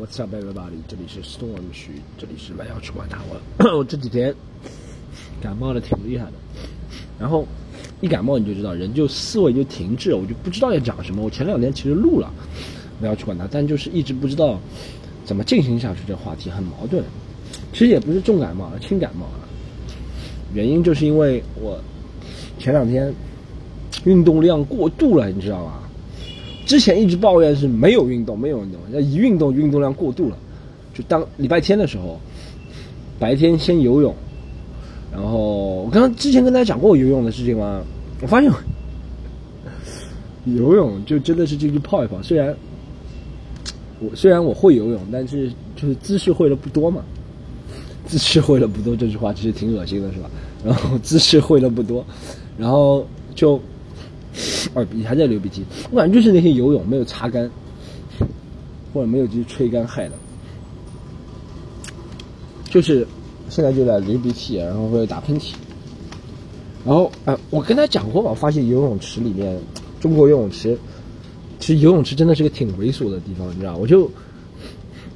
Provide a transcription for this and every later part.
，What's up everybody？这里是 Storm 区，这里是慢要去管他。我 我这几天感冒的挺厉害的，然后一感冒你就知道人就思维就停滞，我就不知道要讲什么。我前两天其实录了，不要去管他，但就是一直不知道怎么进行下去。这话题很矛盾。其实也不是重感冒，轻感冒了。原因就是因为我前两天运动量过度了，你知道吗？之前一直抱怨是没有运动，没有运动，那一运动运动量过度了。就当礼拜天的时候，白天先游泳，然后我刚刚之前跟大家讲过游泳的事情吗？我发现游泳就真的是进去泡一泡。虽然我虽然我会游泳，但是就是姿势会的不多嘛。姿势会的不多这句话其实挺恶心的，是吧？然后姿势会的不多，然后就。哦，你还在流鼻涕，我感觉就是那些游泳没有擦干，或者没有去吹干害的，就是现在就在流鼻涕，然后会打喷嚏，然后哎，我跟他讲过我，发现游泳池里面，中国游泳池，其实游泳池真的是个挺猥琐的地方，你知道？我就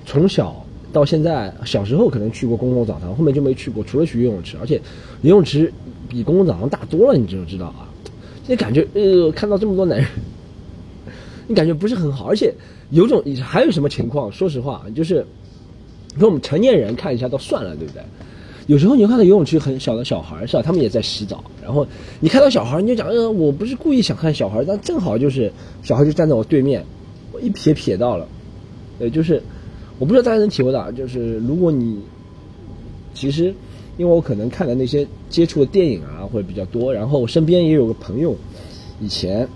从小到现在，小时候可能去过公共澡堂，后面就没去过，除了去游泳池，而且游泳池比公共澡堂大多了，你知不知道啊？你感觉呃，看到这么多男人，你感觉不是很好，而且有种还有什么情况？说实话，就是你说我们成年人看一下都算了，对不对？有时候你看到游泳池很小的小孩是吧？他们也在洗澡，然后你看到小孩，你就讲呃，我不是故意想看小孩，但正好就是小孩就站在我对面，我一瞥瞥到了，呃，就是我不知道大家能体会到，就是如果你其实。因为我可能看的那些接触的电影啊会比较多，然后我身边也有个朋友，以前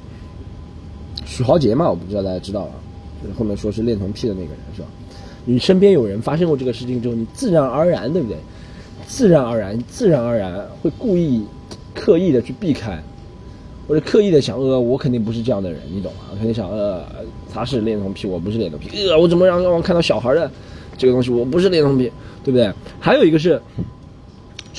许豪杰嘛，我不知道大家知道了，就是后面说是恋童癖的那个人是吧？你身边有人发生过这个事情之后，你自然而然对不对？自然而然，自然而然会故意刻意的去避开，或者刻意的想呃，我肯定不是这样的人，你懂吗？肯定想呃，他是恋童癖，我不是恋童癖，呃，我怎么让让我看到小孩的这个东西，我不是恋童癖，对不对？还有一个是。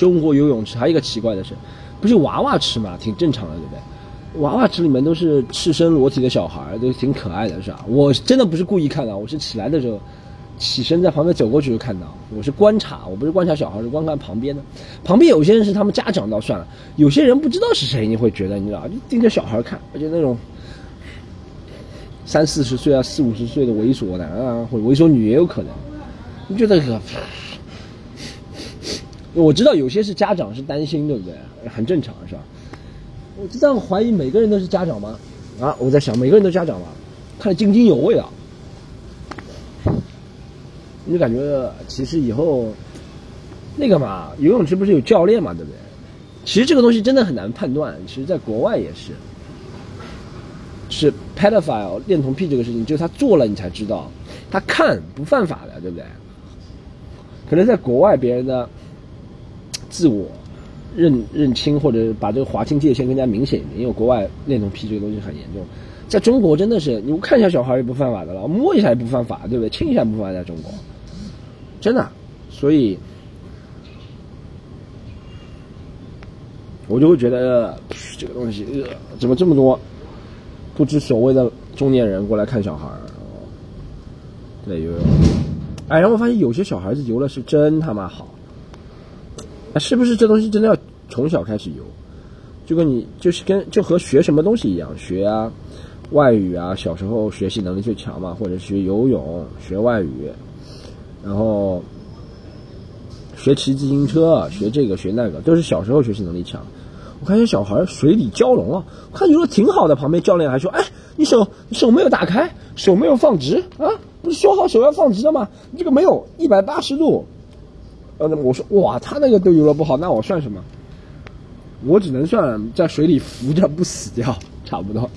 中国游泳池还有一个奇怪的是，不是娃娃池嘛，挺正常的，对不对？娃娃池里面都是赤身裸体的小孩，都挺可爱的，是吧？我真的不是故意看的，我是起来的时候，起身在旁边走过去就看到。我是观察，我不是观察小孩，是观看旁边的。旁边有些人是他们家长倒算了，有些人不知道是谁，你会觉得你知道，就盯着小孩看，而且那种三四十岁啊、四五十岁的猥琐男啊，或者猥琐女也有可能，你觉得可？我知道有些是家长是担心，对不对？很正常，是吧？我这样怀疑每个人都是家长吗？啊，我在想每个人都家长吗？看得津津有味啊！你就感觉其实以后那个嘛，游泳池不是有教练嘛，对不对？其实这个东西真的很难判断。其实，在国外也是，是 pedophile 恋童癖这个事情，就是他做了你才知道，他看不犯法的，对不对？可能在国外别人的。自我认认清或者把这个划清界限更加明显一点，因为国外恋童癖这个东西很严重，在中国真的是你看一下小孩也不犯法的了，摸一下也不犯法，对不对？亲一下不犯法，在中国，真的，所以我就会觉得这个东西，怎么这么多不知所谓的中年人过来看小孩儿对游泳，哎，然后我发现有些小孩子游的是真他妈好。那是不是这东西真的要从小开始游？就跟你就是跟就和学什么东西一样，学啊，外语啊，小时候学习能力最强嘛，或者学游泳、学外语，然后学骑自行车、学这个学那个，都是小时候学习能力强。我看见小孩水里蛟龙啊，看游的挺好的，旁边教练还说：“哎，你手你手没有打开，手没有放直啊，不是说好手要放直的吗？你这个没有一百八十度。”呃，我说哇，他那个都游的不好，那我算什么？我只能算在水里浮着不死掉，差不多。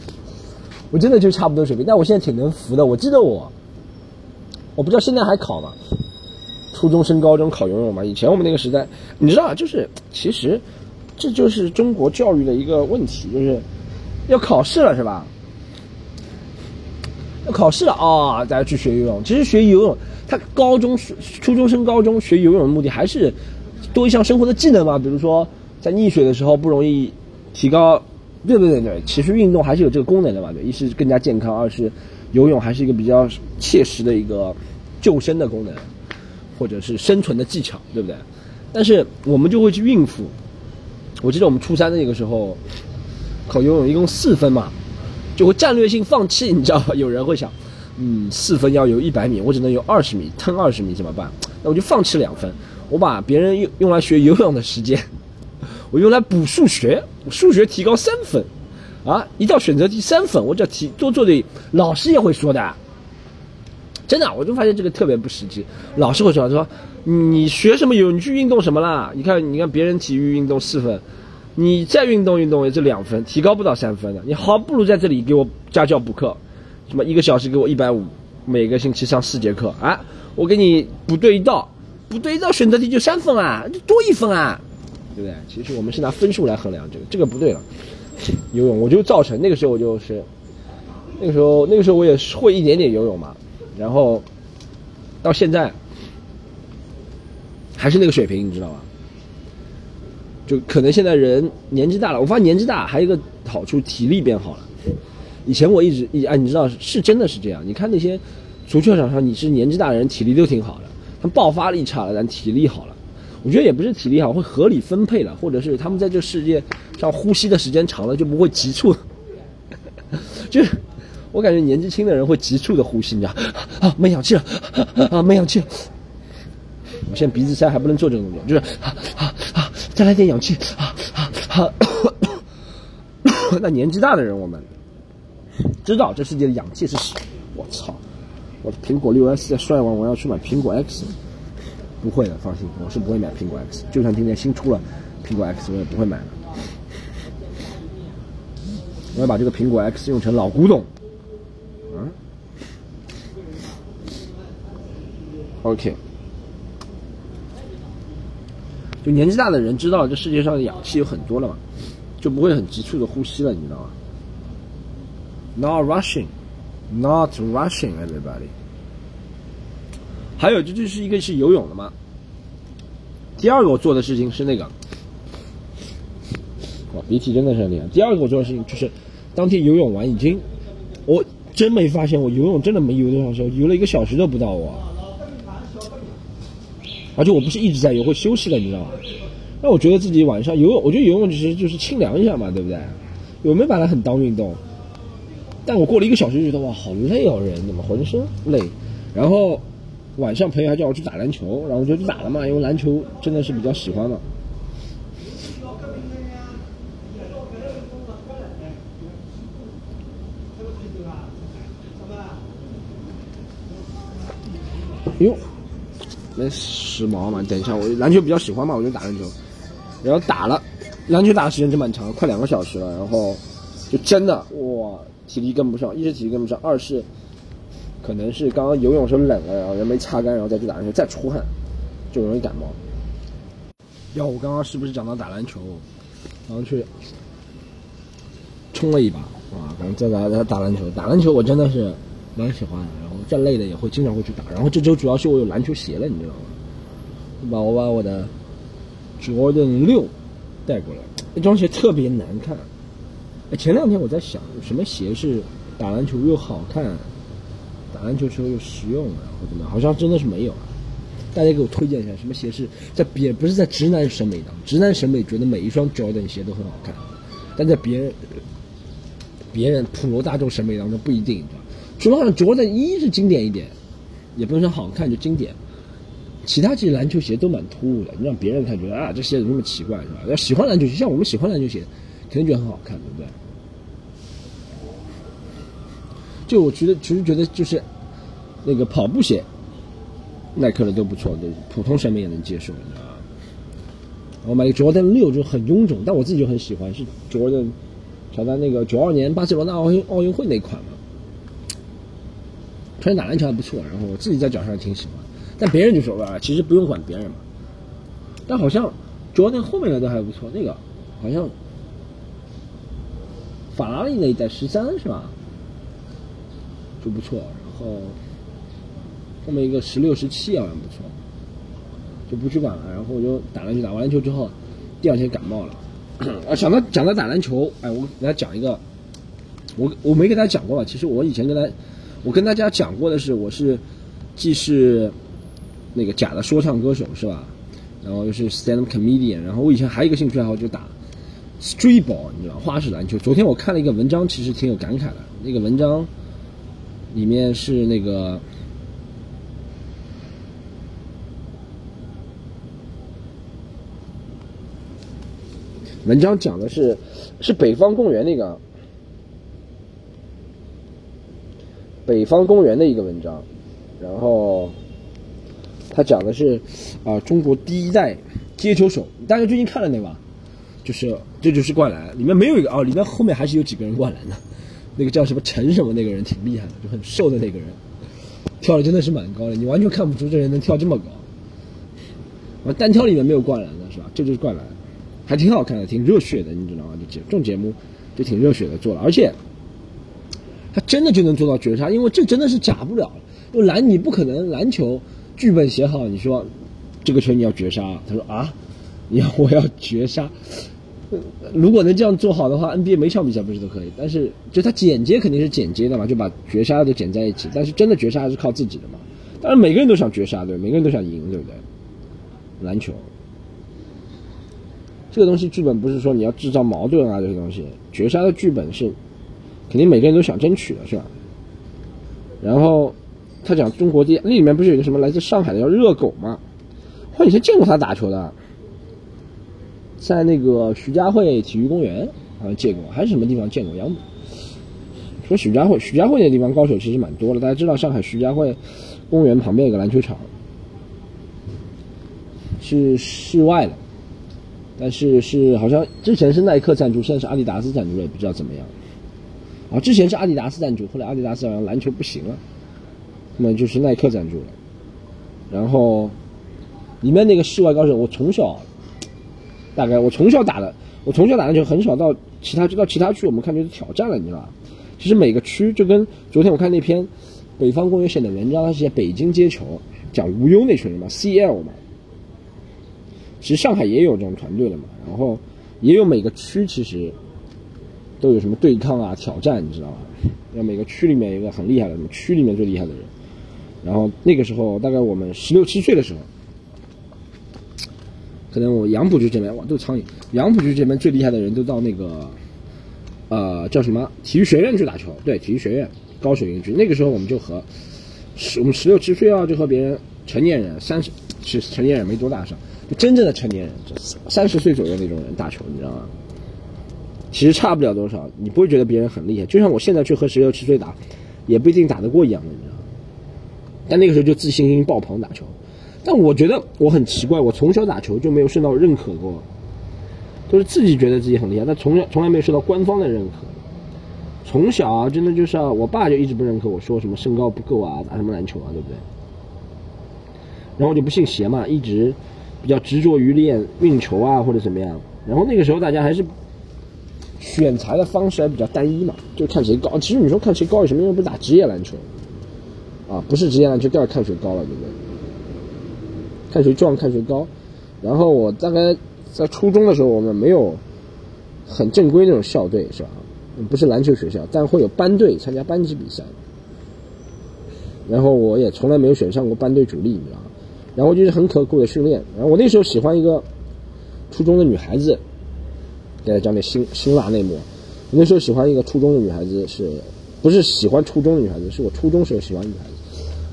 我真的就差不多水平，但我现在挺能浮的。我记得我，我不知道现在还考吗？初中升高中考游泳吗？以前我们那个时代，你知道，就是其实这就是中国教育的一个问题，就是要考试了，是吧？要考试了啊，大家去学游泳。其实学游泳。他高中、初中升高中学游泳的目的还是多一项生活的技能嘛？比如说在溺水的时候不容易提高，对对对对，其实运动还是有这个功能的嘛。对，一是更加健康，二是游泳还是一个比较切实的一个救生的功能，或者是生存的技巧，对不对？但是我们就会去应付。我记得我们初三的那个时候，考游泳一共四分嘛，就会战略性放弃，你知道吧？有人会想，嗯，四分要游一百米，我只能游二十米，腾二十米怎么办？那我就放弃两分，我把别人用用来学游泳的时间，我用来补数学，数学提高三分，啊，一道选择题三分，我只要提多做点，老师也会说的。真的，我就发现这个特别不实际。老师会说说，你学什么游？你去运动什么啦？你看，你看别人体育运动四分，你再运动运动也就两分，提高不到三分的。你好，不如在这里给我家教补课，什么一个小时给我一百五，每个星期上四节课啊，我给你补对一道，补对一道选择题就三分啊，就多一分啊，对不对？其实我们是拿分数来衡量这个，这个不对了。游泳我就造成那个时候我就是，那个时候那个时候我也会一点点游泳嘛。然后到现在还是那个水平，你知道吗？就可能现在人年纪大了，我发现年纪大还有一个好处，体力变好了。以前我一直一哎，你知道是真的是这样。你看那些足球场上，你是年纪大的人，体力都挺好的，他们爆发力差了，但体力好了。我觉得也不是体力好，会合理分配了，或者是他们在这世界上呼吸的时间长了，就不会急促，就是。我感觉年纪轻的人会急促的呼吸，你知道啊，没氧气了，啊，没氧气了。我现在鼻子塞还不能做这个动作，就是啊啊啊，再来点氧气，啊啊啊。那年纪大的人，我们知道这世界的氧气是什么。我操，我的苹果六 S 在摔完，我要去买苹果 X。不会的，放心，我是不会买苹果 X。就算今天新出了苹果 X，我也不会买的。我要把这个苹果 X 用成老古董。嗯 OK，就年纪大的人知道这世界上的氧气有很多了嘛，就不会很急促的呼吸了，你知道吗？Not rushing, not rushing, everybody。还有，这就是一个是游泳的嘛。第二个我做的事情是那个，哇，鼻涕真的是很厉害。第二个我做的事情就是，当天游泳完已经，我真没发现我游泳真的没游多长时间，游了一个小时都不到我。而且我不是一直在游，会休息的，你知道吗？那我觉得自己晚上游泳，我觉得游泳其实就是清凉一下嘛，对不对？有没有把它很当运动？但我过了一个小时就觉得哇，好累哦，人怎么浑身累？然后晚上朋友还叫我去打篮球，然后我就去打了嘛，因为篮球真的是比较喜欢嘛。哟。没时髦嘛？等一下，我篮球比较喜欢嘛，我就打篮球。然后打了，篮球打的时间真蛮长，快两个小时了。然后就真的哇，体力跟不上，一是体力跟不上，二是可能是刚刚游泳时候冷了，然后人没擦干，然后再去打篮球再出汗，就容易感冒。要我刚刚是不是讲到打篮球？然后去冲了一把，哇！然后再来来打篮球，打篮球我真的是蛮喜欢的。然后再累的也会经常会去打，然后这周主要是我有篮球鞋了，你知道吗？我把我把我的 Jordan 六带过来，那双鞋特别难看。前两天我在想，什么鞋是打篮球又好看，打篮球时候又实用，然后怎么样？好像真的是没有。大家给我推荐一下，什么鞋是在别不是在直男审美当中，直男审美觉得每一双 Jordan 鞋都很好看，但在别人别人普罗大众审美当中不一定，你知道。主要上着的一是经典一点，也不能说好看就经典。其他其实篮球鞋都蛮突兀的，你让别人看觉得啊，这鞋怎么那么奇怪，是吧？要喜欢篮球鞋，像我们喜欢篮球鞋，肯定觉得很好看，对不对？就我觉得，其实觉得就是那个跑步鞋，耐克的都不错，都普通审美也能接受，你知道？我买个 Jordan 六就很臃肿，但我自己就很喜欢，是 Jordan 乔丹那个九二年巴塞罗那奥运奥运会那款嘛。穿打篮球还不错，然后我自己在脚上挺喜欢，但别人就说吧，其实不用管别人嘛。但好像主要那后面的都还不错，那个好像法拉利那一代十三是吧？就不错，然后后面一个十六、十七好像不错，就不去管了。然后我就打篮球，打完篮球之后，第二天感冒了。啊，想到讲到打篮球，哎，我给大家讲一个，我我没给大家讲过吧？其实我以前跟他。我跟大家讲过的是，我是既是那个假的说唱歌手是吧？然后又是 stand up comedian，然后我以前还有一个兴趣爱好就打 street ball，你知道花式篮球。昨天我看了一个文章，其实挺有感慨的。那个文章里面是那个文章讲的是是北方公园那个北方公园的一个文章，然后。他讲的是，啊，中国第一代接球手，大家最近看了那个？就是这就是灌篮，里面没有一个哦，里面后面还是有几个人灌篮的，那个叫什么陈什么那个人挺厉害的，就很瘦的那个人，跳的真的是蛮高的，你完全看不出这人能跳这么高。我，单挑里面没有灌篮的是吧？这就是灌篮，还挺好看的，挺热血的，你知道吗？就节这种节目就挺热血的做了，而且他真的就能做到绝杀，因为这真的是假不了，因为篮你不可能篮球。剧本写好，你说这个球你要绝杀，他说啊，你要我要绝杀。如果能这样做好的话，NBA 每场比赛不是都可以？但是就他剪接肯定是剪接的嘛，就把绝杀都剪在一起。但是真的绝杀还是靠自己的嘛。当然每个人都想绝杀，对，每个人都想赢，对不对？篮球这个东西剧本不是说你要制造矛盾啊，这些东西绝杀的剧本是肯定每个人都想争取的，是吧？然后。他讲中国第那里面不是有个什么来自上海的叫热狗吗？我以前见过他打球的，在那个徐家汇体育公园好像见过，还是什么地方见过？杨说徐家汇，徐家汇那地方高手其实蛮多的。大家知道上海徐家汇公园旁边有个篮球场，是室外的，但是是好像之前是耐克赞助，现在是阿迪达斯赞助了，也不知道怎么样。啊，之前是阿迪达斯赞助，后来阿迪达斯好像篮球不行了。那么就是耐克赞助了，然后里面那个室外高手，我从小大概我从小打的，我从小打篮球很少到其他到其他区，我们看就是挑战了，你知道吧？其实每个区就跟昨天我看那篇北方公园写的文章，它写北京接球，讲无忧那群人嘛，CL 嘛。其实上海也有这种团队的嘛，然后也有每个区其实都有什么对抗啊、挑战，你知道吧？要每个区里面一个很厉害的，什么区里面最厉害的人。然后那个时候，大概我们十六七岁的时候，可能我杨浦区这边哇都是苍蝇，杨浦区这边最厉害的人都到那个，呃叫什么体育学院去打球，对，体育学院高手营区。那个时候我们就和十我们十六七岁啊，就和别人成年人三十，其实成年人没多大上，就真正的成年人，三十岁左右那种人打球，你知道吗？其实差不了多少，你不会觉得别人很厉害。就像我现在去和十六七岁打，也不一定打得过一样的，你知道吗。但那个时候就自信心爆棚打球，但我觉得我很奇怪，我从小打球就没有受到认可过，都是自己觉得自己很厉害，但从小从来没有受到官方的认可。从小啊，真的就是啊，我爸就一直不认可我说什么身高不够啊，打什么篮球啊，对不对？然后我就不信邪嘛，一直比较执着于练运球啊或者怎么样。然后那个时候大家还是选材的方式还比较单一嘛，就看谁高。其实你说看谁高有什么用？不是打职业篮球。啊，不是职业篮球，第二看谁高了，对不对？看谁壮，看谁高。然后我大概在初中的时候，我们没有很正规那种校队，是吧？不是篮球学校，但会有班队参加班级比赛。然后我也从来没有选上过班队主力，你知道吗？然后就是很刻苦的训练。然后我那时候喜欢一个初中的女孩子，给她讲点辛辛辣内幕。我那时候喜欢一个初中的女孩子，是不是喜欢初中的女孩子？是我初中时候喜欢女孩子。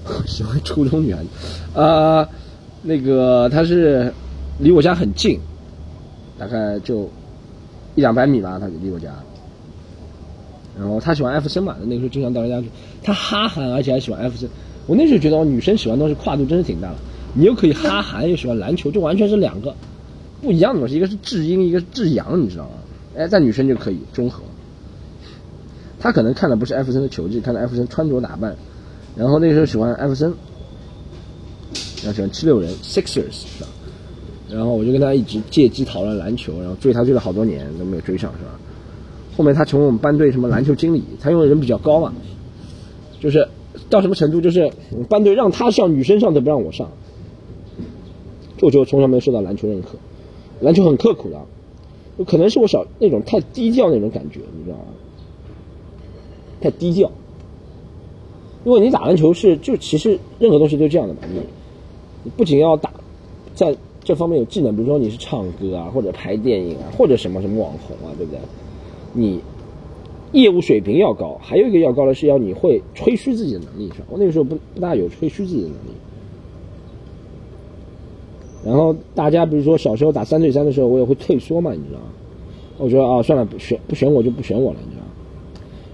喜欢初中女孩子，啊，那个她是离我家很近，大概就一两百米吧，她离我家。然后她喜欢艾弗森嘛，那个时候经常到人家去。她哈韩，而且还喜欢艾弗森。我那时候觉得，哦女生喜欢东西跨度真是挺大的。你又可以哈韩，又喜欢篮球，就完全是两个不一样的东西。一个是至阴，一个是至阳，你知道吗？哎，在女生就可以中和。她可能看的不是艾弗森的球技，看的艾弗森穿着打扮。然后那时候喜欢艾弗森，然后喜欢七六人 Sixers 是吧？然后我就跟他一直借机讨论篮球，然后追他追了好多年都没有追上是吧？后面他成为我们班队什么篮球经理，他因为人比较高嘛，就是到什么程度就是班队让他上女生上都不让我上，就就从小没有受到篮球认可，篮球很刻苦的，有可能是我小那种太低调那种感觉，你知道吗？太低调。因为你打篮球是就其实任何东西都这样的嘛，你不仅要打，在这方面有技能，比如说你是唱歌啊，或者拍电影啊，或者什么什么网红啊，对不对？你业务水平要高，还有一个要高的是要你会吹嘘自己的能力，是吧？我那个时候不不大有吹嘘自己的能力。然后大家比如说小时候打三对三的时候，我也会退缩嘛，你知道吗？我觉得啊，算了，不选不选我就不选我了，你知道吗？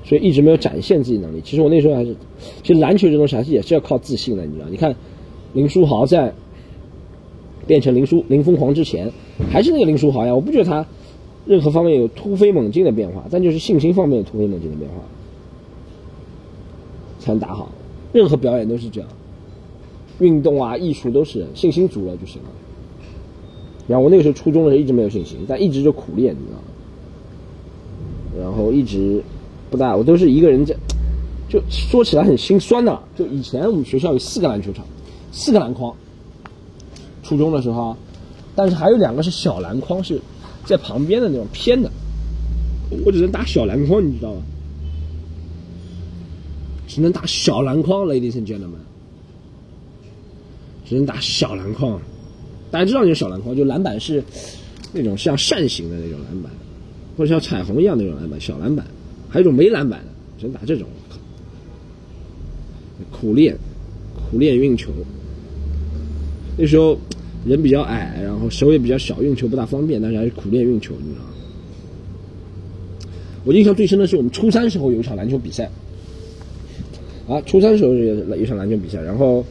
所以一直没有展现自己能力。其实我那时候还是，其实篮球这东西还是也是要靠自信的，你知道？你看林书豪在变成林书林疯狂之前，还是那个林书豪呀。我不觉得他任何方面有突飞猛进的变化，但就是信心方面有突飞猛进的变化，才能打好。任何表演都是这样，运动啊、艺术都是信心足了就行了。然后我那个时候初中的时候一直没有信心，但一直就苦练，你知道吗？然后一直。不大，我都是一个人在，就说起来很心酸的。就以前我们学校有四个篮球场，四个篮筐。初中的时候，但是还有两个是小篮筐，是在旁边的那种偏的。我只能打小篮筐，你知道吗？只能打小篮筐，ladies and gentlemen。只能打小篮筐，大家知道那种小篮筐，就篮板是那种像扇形的那种篮板，或者像彩虹一样那种篮板，小篮板。还有一种没篮板的，只能打这种。苦练，苦练运球。那时候人比较矮，然后手也比较小，运球不大方便，但是还是苦练运球，你知道吗？我印象最深的是我们初三时候有一场篮球比赛。啊，初三时候有一场篮球比赛，然后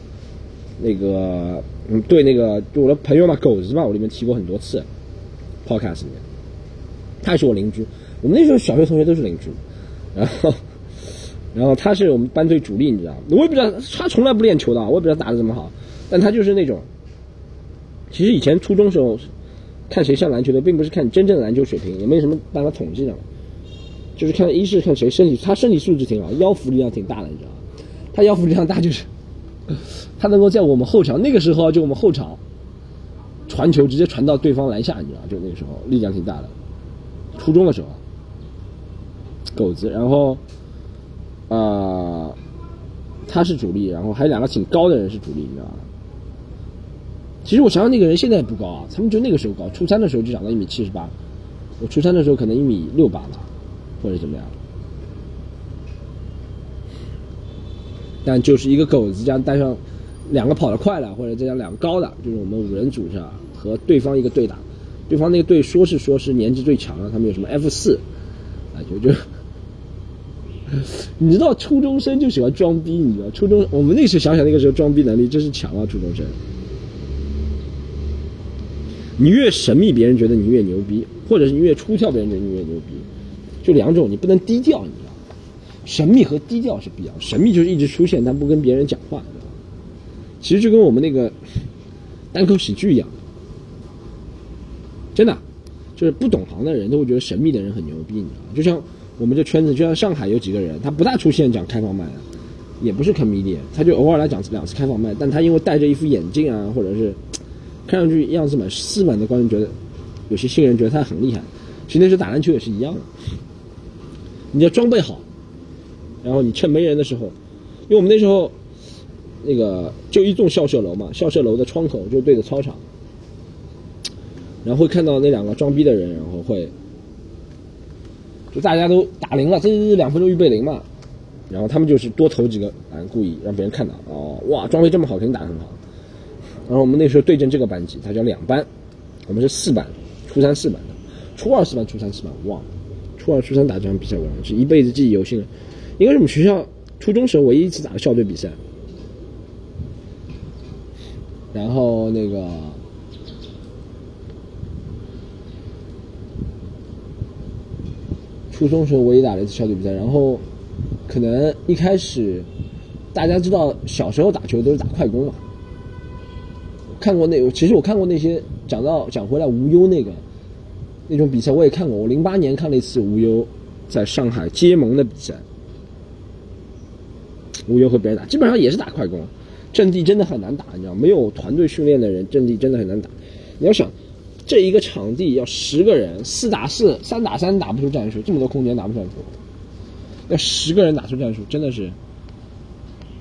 那个嗯，对那个就我的朋友嘛，狗子嘛，我里面提过很多次，podcast 里面，他也是我邻居。我们那时候小学同学都是邻居，然后，然后他是我们班队主力，你知道吗？我也不知道他从来不练球的，我也不知道打的怎么好，但他就是那种。其实以前初中时候看谁上篮球的，并不是看真正的篮球水平，也没什么办法统计的，就是看一是看谁身体，他身体素质挺好，腰腹力量挺大的，你知道吗？他腰腹力量大就是他能够在我们后场那个时候就我们后场传球直接传到对方篮下，你知道就那个时候力量挺大的，初中的时候。狗子，然后，呃，他是主力，然后还有两个挺高的人是主力，你知道吗？其实我想想，那个人现在不高啊，他们就那个时候高，初三的时候就长到一米七十八，我初三的时候可能一米六八吧，或者怎么样。但就是一个狗子，加带上两个跑得快的，或者再加两个高的，就是我们五人组是吧？和对方一个队打，对方那个队说是说是年纪最强的，他们有什么 F 四啊，就就。你知道初中生就喜欢装逼，你知道初中我们那时候想想那个时候装逼能力真是强啊！初中生，你越神秘，别人觉得你越牛逼；或者是你越出挑，别人觉得你越牛逼。就两种，你不能低调，你知道？神秘和低调是不一样。神秘就是一直出现，但不跟别人讲话，知道？其实就跟我们那个单口喜剧一样，真的，就是不懂行的人都会觉得神秘的人很牛逼，你知道？就像。我们这圈子就像上海有几个人，他不大出现讲开放麦的，也不是 comedy，他就偶尔来讲两次开放麦，但他因为戴着一副眼镜啊，或者是看上去样子蛮斯文的，观众觉得有些新人觉得他很厉害。其实那时候打篮球也是一样的，你要装备好，然后你趁没人的时候，因为我们那时候那个就一栋校舍楼嘛，校舍楼的窗口就对着操场，然后会看到那两个装逼的人，然后会。就大家都打零了，这是两分钟预备零嘛，然后他们就是多投几个篮，故意让别人看到哦，哇，装备这么好，肯定打得很好。然后我们那时候对阵这个班级，他叫两班，我们是四班，初三四班的，初二四班，初三四班，忘了，初二初三打这场比赛，我是一辈子记忆犹新，应该是我们学校初中时候唯一一次打的校队比赛。然后那个。初中时候我也打了一次校队比赛，然后可能一开始大家知道小时候打球都是打快攻嘛，看过那其实我看过那些讲到讲回来无忧那个那种比赛我也看过，我零八年看了一次无忧在上海接盟的比赛，无忧和别人打基本上也是打快攻，阵地真的很难打，你知道没有团队训练的人阵地真的很难打，你要想。这一个场地要十个人，四打四、三打三打不出战术，这么多空间打不出战术，要十个人打出战术，真的是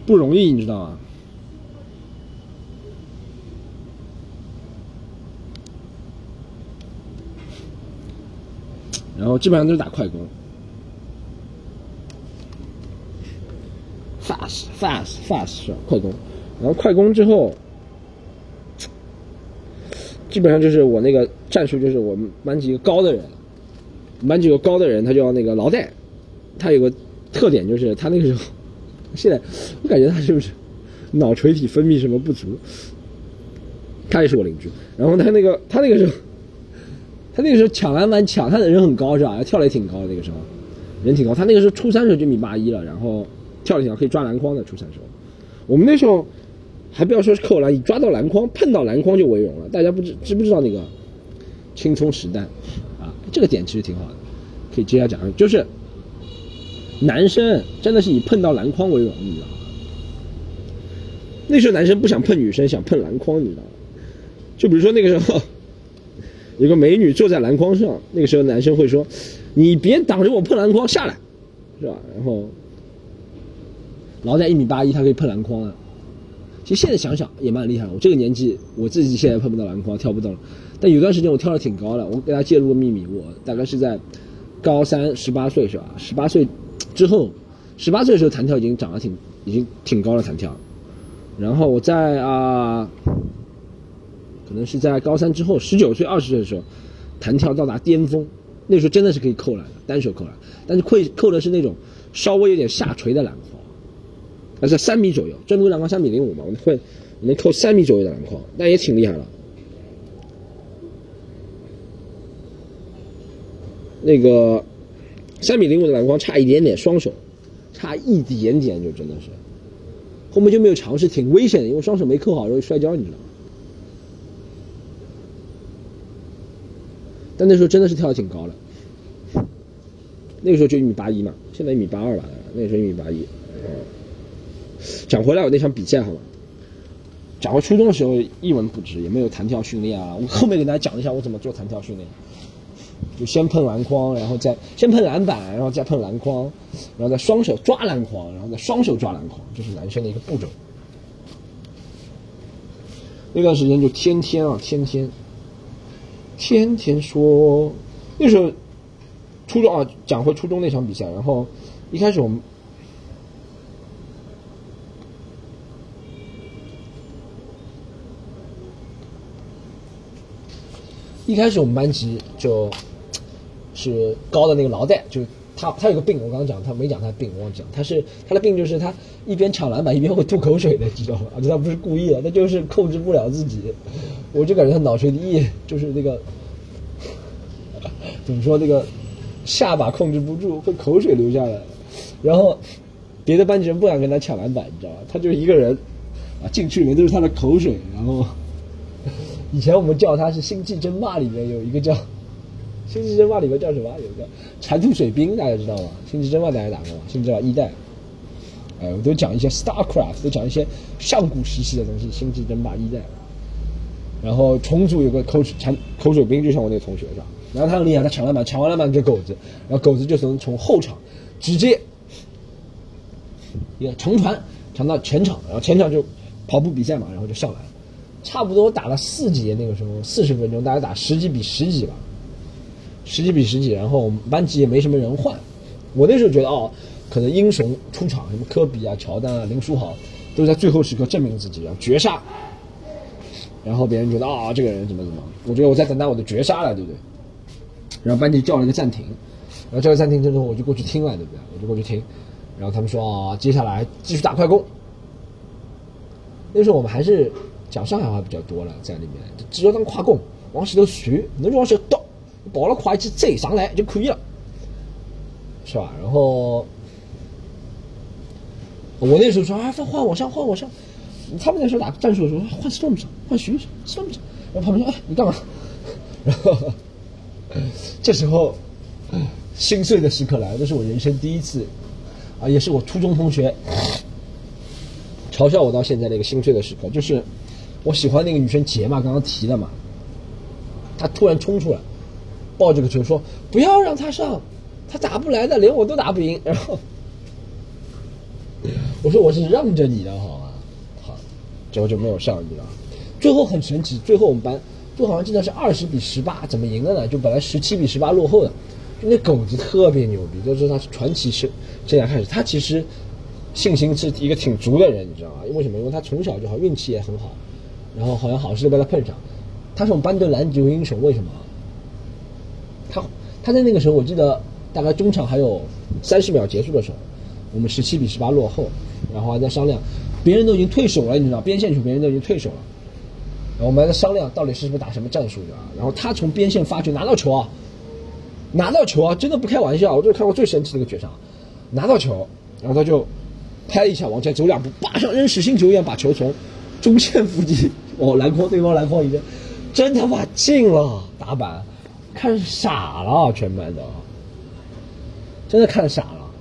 不容易，你知道吗？然后基本上都是打快攻，fast fast fast？快攻，然后快攻之后，基本上就是我那个战术，就是我们班级一个高的人，班级有个高的人，他叫那个劳代，他有个特点就是他那个时候，现在我感觉他是不是脑垂体分泌什么不足？他也是我邻居，然后他那个他那个时候。他那个时候抢篮板抢，他的人很高是吧？跳的也挺高的那个时候，人挺高。他那个时候初三时候就一米八一了，然后跳的挺高，可以抓篮筐的。初三时候，我们那时候还不要说是扣篮，以抓到篮筐碰到篮筐就为荣了。大家不知知不知道那个青葱时代啊？这个点其实挺好的，可以接下讲。就是男生真的是以碰到篮筐为荣，你知道吗？那时候男生不想碰女生，想碰篮筐，你知道吗？就比如说那个时候。有个美女坐在篮筐上，那个时候男生会说：“你别挡着我碰篮筐，下来，是吧？”然后，老在一米八一，他可以碰篮筐啊。其实现在想想也蛮厉害的。我这个年纪，我自己现在碰不到篮筐，跳不动。但有段时间我跳的挺高的。我给大家揭露个秘密，我大概是在高三十八岁是吧？十八岁之后，十八岁的时候弹跳已经长得挺，已经挺高的弹跳。然后我在啊。可能是在高三之后，十九岁、二十岁的时候，弹跳到达巅峰，那时候真的是可以扣篮的，单手扣篮，但是会扣的是那种稍微有点下垂的篮筐，而在三米左右，正规篮筐三米零五嘛，我们会能扣三米左右的篮筐，那也挺厉害了。那个三米零五的篮筐差一点点，双手差一点点就真的是，后面就没有尝试，挺危险的，因为双手没扣好容易摔跤，你知道吗？但那时候真的是跳的挺高的，那个时候就一米八一嘛，现在一米八二吧，那个时候一米八一。讲回来我那场比赛好吗？讲回初中的时候一文不值，也没有弹跳训练啊。我后面给大家讲一下我怎么做弹跳训练，就先碰篮筐，然后再先碰篮板，然后再碰篮筐，然后再双手抓篮筐，然后再双手抓篮筐，这是男生的一个步骤。那段时间就天天啊，天天。天天说，那时候初中啊，讲回初中那场比赛，然后一开始我们一开始我们班级就是高的那个劳代，就他他有个病，我刚刚讲他没讲他病，我忘记讲，他是他的病就是他一边抢篮板一边会吐口水的，知道吗？且他不是故意的，他就是控制不了自己。我就感觉他脑垂体就是那个怎么说那个下巴控制不住，会口水流下来，然后别的班级人不敢跟他抢篮板，你知道吧？他就一个人啊，进去里面都是他的口水。然后以前我们叫他是《星际争霸》里面有一个叫《星际争霸》里面叫什么？有一个馋吐水兵，大家知道吗？《星际争霸》大家打过吗？《星际争霸》一代，哎，我都讲一些 StarCraft，都讲一些上古时期的东西，《星际争霸》一代。然后重组有个口水口水兵，就像我那个同学是吧？然后他很厉害，他抢篮板，抢完篮板给狗子，然后狗子就从从后场直接一个乘船抢到前场，然后前场就跑步比赛嘛，然后就上来了，差不多打了四节，那个时候四十分钟，大概打十几比十几吧，十几比十几，然后我们班级也没什么人换，我那时候觉得哦，可能英雄出场，什么科比啊、乔丹啊、林书豪，都在最后时刻证明自己，然后绝杀。然后别人觉得啊，这个人怎么怎么，我觉得我在等待我的绝杀了，对不对？然后班级叫了一个暂停，然后叫了暂停之后，我就过去听了，对不对？我就过去听，然后他们说啊，接下来继续打快攻。那时候我们还是讲上海话比较多了，在里面只要当快攻，往石头旋，能往石头倒，跑了快去追上来就可以了，是吧？然后我那时候说啊，换我上，换我上。他们那时候打战术的时候，换 storm 上，换徐上，storm 上。然后旁边说：“哎，你干嘛？”然后这时候心碎的时刻来了，这是我人生第一次，啊，也是我初中同学嘲笑我到现在的一个心碎的时刻，就是我喜欢那个女生杰嘛，刚刚提的嘛，她突然冲出来，抱着个球说：“不要让他上，他打不来的，连我都打不赢。”然后 我说。我是让着你的，好吗？好，最后就没有上，你知道？最后很神奇，最后我们班就好像记得是二十比十八，怎么赢的呢？就本来十七比十八落后的，就那狗子特别牛逼，就是他是传奇生生涯开始，他其实信心是一个挺足的人，你知道吗？因为什么？因为他从小就好，运气也很好，然后好像好事都被他碰上，他是我们班的篮球英雄，为什么？他他在那个时候，我记得大概中场还有三十秒结束的时候，我们十七比十八落后，然后还在商量，别人都已经退守了，你知道，边线球别人都已经退守了，然后我们还在商量到底是不是打什么战术，你知道？然后他从边线发球拿到球啊，拿到球啊，真的不开玩笑，我就看过最神奇的一个绝杀，拿到球，然后他就拍一下往前走两步，叭像扔实心球一样把球从中线附近哦篮筐对方篮筐一扔，真他妈进了，打板。看傻了，全班的，真的看傻了。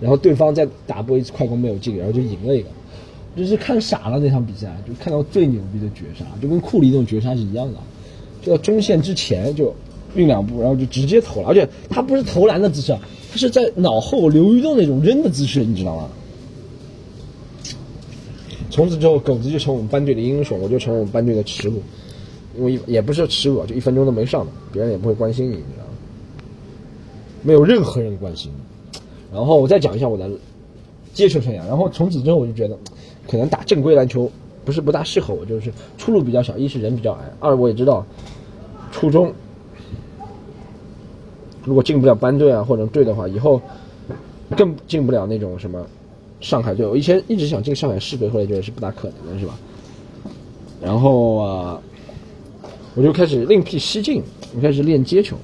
然后对方再打波一次快攻没有进，然后就赢了一个，就是看傻了那场比赛，就看到最牛逼的绝杀，就跟库里那种绝杀是一样的，就到中线之前就运两步，然后就直接投了，而且他不是投篮的姿势，他是在脑后流移动那种扔的姿势，你知道吗？从此之后，狗子就成我们班队的英雄，我就成我们班队的耻辱。因为也不是耻辱，就一分钟都没上，别人也不会关心你，你知道吗？没有任何人关心。然后我再讲一下我的接球生涯。然后从此之后，我就觉得可能打正规篮球不是不大适合我，就是出路比较小，一是人比较矮，二我也知道初中如果进不了班队啊或者队的话，以后更进不了那种什么上海队。我以前一直想进上海市队，后来觉得是不大可能的，是吧？然后啊。我就开始另辟蹊径，我开始练接球。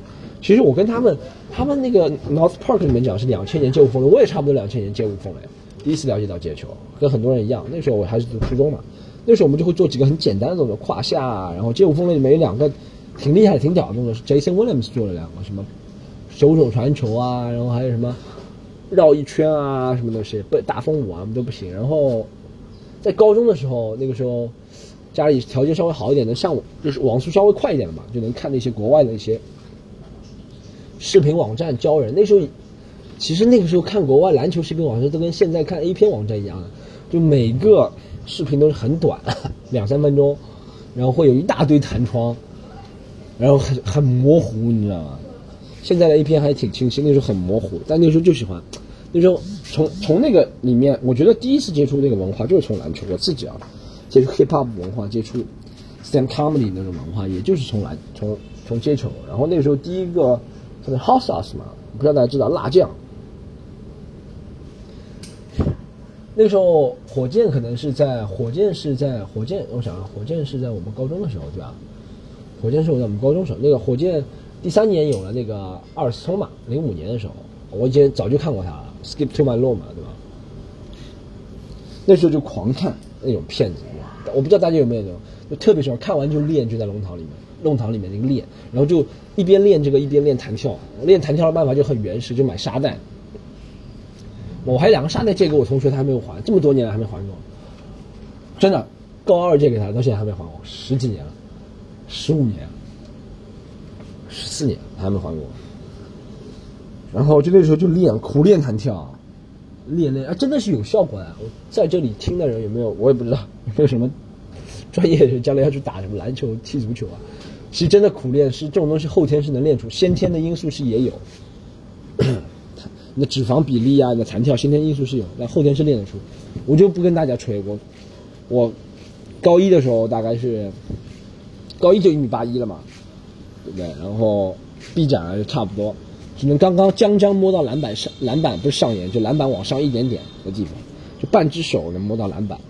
其实我跟他们，他们那个 North Park 里面讲是两千年街舞风了，我也差不多两千年街舞风了。第一次了解到接球，跟很多人一样。那时候我还是读初中嘛，那时候我们就会做几个很简单的动作，胯下。然后街舞风里面有两个挺厉害、挺屌的动作，是 Jason Williams 做了两个，什么手手传球啊，然后还有什么绕一圈啊，什么东西，不大风舞啊，我们都不行。然后在高中的时候，那个时候。家里条件稍微好一点的，像我就是网速稍微快一点的嘛，就能看那些国外的一些视频网站教人。那时候其实那个时候看国外篮球视频网站都跟现在看 A 片网站一样的，就每个视频都是很短，两三分钟，然后会有一大堆弹窗，然后很很模糊，你知道吗？现在的 A 片还挺清晰，那时候很模糊，但那时候就喜欢。那时候从从那个里面，我觉得第一次接触那个文化就是从篮球，我自己啊。接触 hip hop 文化，接触 stand comedy 那种文化，也就是从篮从从街球。然后那个时候第一个就是 hot sauce 嘛，不知道大家知道辣酱。那个时候火箭可能是在火箭是在火箭，我想火箭是在我们高中的时候对吧？火箭是我在我们高中时候，那个火箭第三年有了那个阿尔斯通嘛，零五年的时候，我已经早就看过他了，skip to my law 嘛，对吧？那时候就狂看那种片子。我不知道大家有没有那种，就特别喜欢看完就练，就在龙堂里面，龙堂里面那个练，然后就一边练这个一边练弹跳。练弹跳的办法就很原始，就买沙袋。我还有两个沙袋借给我同学，他还没有还，这么多年了还没还过。真的，高二借给他，到现在还没还我，十几年了，十五年，十四年他还没还过。然后就那时候就练，苦练弹跳。练练啊，真的是有效果啊。我在这里听的人有没有？我也不知道 有没有什么专业人将来要去打什么篮球、踢足球啊？其实真的苦练是这种东西，后天是能练出，先天的因素是也有。你的脂肪比例啊，你的弹跳，先天因素是有，但后天是练得出。我就不跟大家吹，我我高一的时候大概是高一就一米八一了嘛，对不对？然后臂展啊就差不多。只能刚刚将将摸到篮板上，篮板不是上沿，就篮板往上一点点的地方，就半只手能摸到篮板。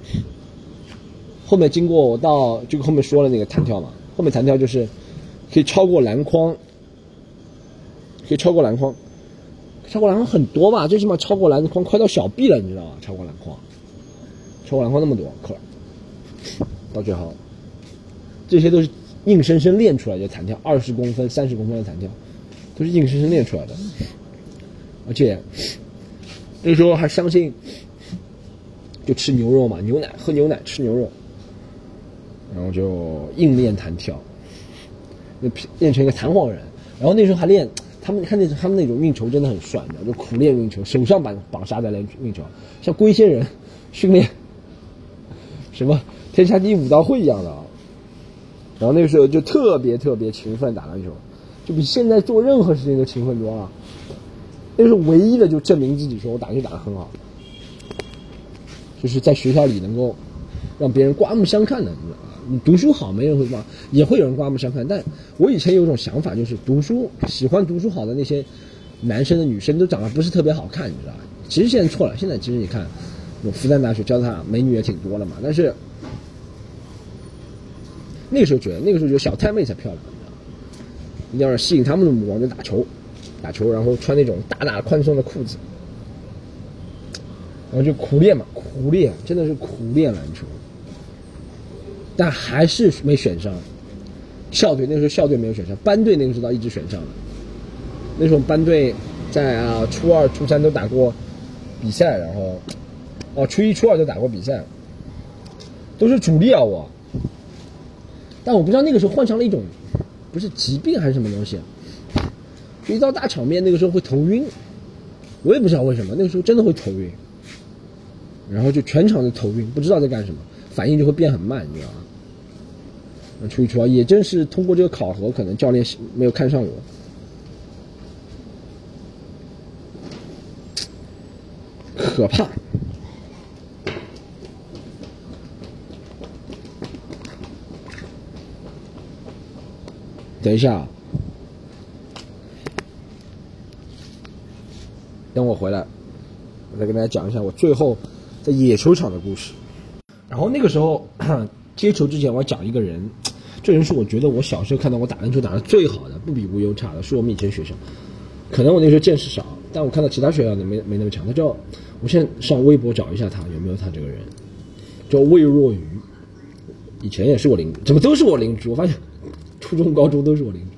后面经过我到就后面说了那个弹跳嘛，后面弹跳就是可以超过篮筐，可以超过篮筐，超过篮筐很多嘛，最起码超过篮筐快到小臂了，你知道吗？超过篮筐，超过篮筐那么多，可到最后，这些都是硬生生练出来的弹跳，二十公分、三十公分的弹跳。都是硬生生练出来的，而且那时候还相信，就吃牛肉嘛，牛奶喝牛奶吃牛肉，然后就硬练弹跳，那练成一个弹簧人。然后那时候还练他们看那他们那种运球真的很帅，你知道，就苦练运球，手上绑绑沙袋练运球，像龟仙人训练什么天下第一武道会一样的啊。然后那个时候就特别特别勤奋打篮球，就比现在做任何事情都勤奋多了。那是唯一的就证明自己说我打球打得很好，就是在学校里能够让别人刮目相看的，你知道吗？你读书好，没人会刮，也会有人刮目相看。但我以前有一种想法，就是读书喜欢读书好的那些男生的女生都长得不是特别好看，你知道吧？其实现在错了，现在其实你看，我复旦大学交大美女也挺多的嘛。但是那个时候觉得，那个时候觉得小太妹才漂亮，一定要吸引他们的目光，就打球，打球，然后穿那种大大宽松的裤子，然后就苦练嘛，苦练，真的是苦练篮球。但还是没选上校队，那时候校队没有选上，班队那个时候倒一直选上了。那时候班队在啊初二、初三都打过比赛，然后哦初一、初二都打过比赛，都是主力啊我。但我不知道那个时候换上了一种不是疾病还是什么东西，就一到大场面那个时候会头晕，我也不知道为什么，那个时候真的会头晕，然后就全场的头晕，不知道在干什么，反应就会变很慢，你知道吗？出一初二，也正是通过这个考核，可能教练没有看上我，可怕。等一下，等我回来，我再跟大家讲一下我最后在野球场的故事。然后那个时候 接球之前，我要讲一个人。这人是我觉得我小时候看到我打篮球打的最好的，不比无忧差的，是我们以前学校。可能我那时候见识少，但我看到其他学校的没没那么强。他叫，我现在上微博找一下他有没有他这个人，叫魏若愚。以前也是我邻，怎么都是我邻居？我发现初中、高中都是我邻居。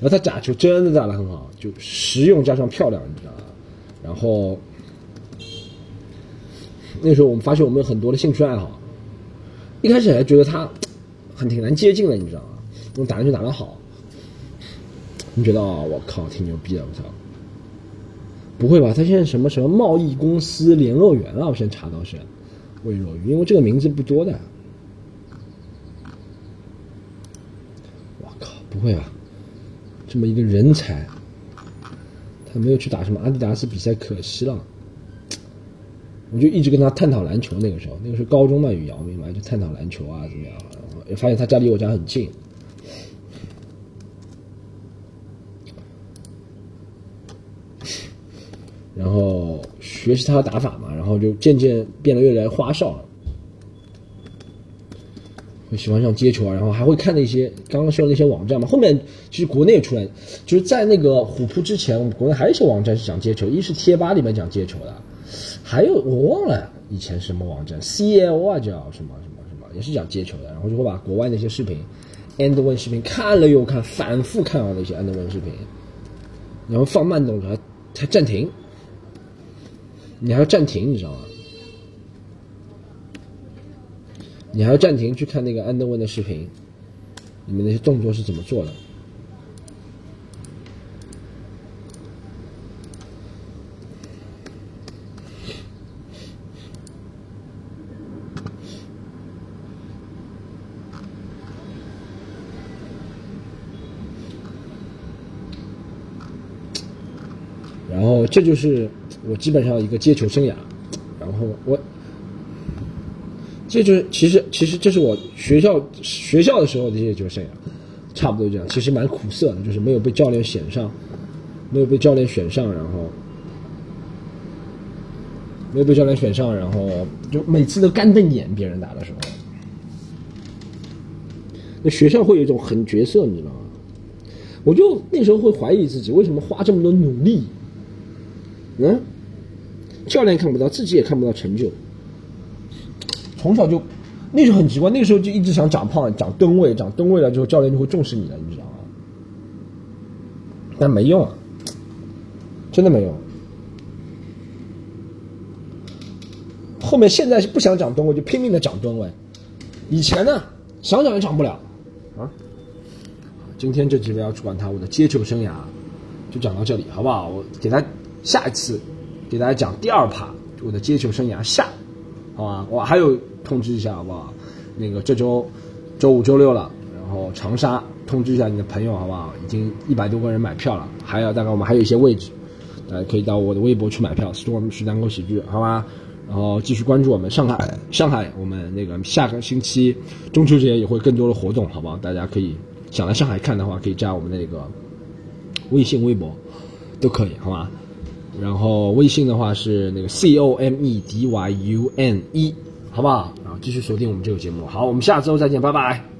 然后他打球真的打得很好，就实用加上漂亮，你知道吧？然后那时候我们发现我们有很多的兴趣爱好，一开始还觉得他。很挺难接近的，你知道吗？用打篮球打得好，你觉得啊？我靠，挺牛逼的！我操，不会吧？他现在什么什么贸易公司联络员啊？我现在查到是魏若愚，因为这个名字不多的。我靠，不会吧？这么一个人才，他没有去打什么阿迪达斯比赛，可惜了。我就一直跟他探讨篮球，那个时候，那个时候高中嘛，与姚明嘛，就探讨篮球啊，怎么样？然后也发现他家离我家很近，然后学习他的打法嘛，然后就渐渐变得越来越花哨了。会喜欢上接球啊，然后还会看那些刚刚说的那些网站嘛。后面其实国内出来，就是在那个虎扑之前，我们国内还有一些网站是讲接球，一是贴吧里面讲接球的，还有我忘了以前什么网站，CL 啊叫什么什么什么。也是讲接球的，然后就会把国外那些视频，and one 视频看了又看，反复看啊那些 and one 视频，然后放慢动作，还还暂停，你还要暂停，你知道吗？你还要暂停去看那个安德文的视频，你们那些动作是怎么做的？然后这就是我基本上一个接球生涯，然后我这就是其实其实这是我学校学校的时候的接球生涯，差不多这样，其实蛮苦涩的，就是没有被教练选上，没有被教练选上，然后没有被教练选上，然后就每次都干瞪眼，别人打的时候，那学校会有一种狠角色，你知道吗？我就那时候会怀疑自己，为什么花这么多努力。嗯，教练看不到，自己也看不到成就。从小就，那时候很奇怪，那个时候就一直想长胖、长吨位、长吨位了之后，教练就会重视你了，你知道吗？但没用啊，真的没用。后面现在是不想长吨位，就拼命的长吨位。以前呢，想长也长不了。啊，今天这集不要管他，我的接球生涯就讲到这里，好不好？我给他下一次给大家讲第二趴，我的接球生涯下，好吧？我还有通知一下，好不好？那个这周周五、周六了，然后长沙通知一下你的朋友，好不好？已经一百多个人买票了，还有大概我们还有一些位置，大家可以到我的微博去买票，storm 是单口喜剧，好吧？然后继续关注我们上海，上海我们那个下个星期中秋节也会更多的活动，好不好？大家可以想来上海看的话，可以加我们那个微信、微博都可以，好吗？然后微信的话是那个 c o m e d y u n e，好不好？然后继续锁定我们这个节目。好，我们下周再见，拜拜。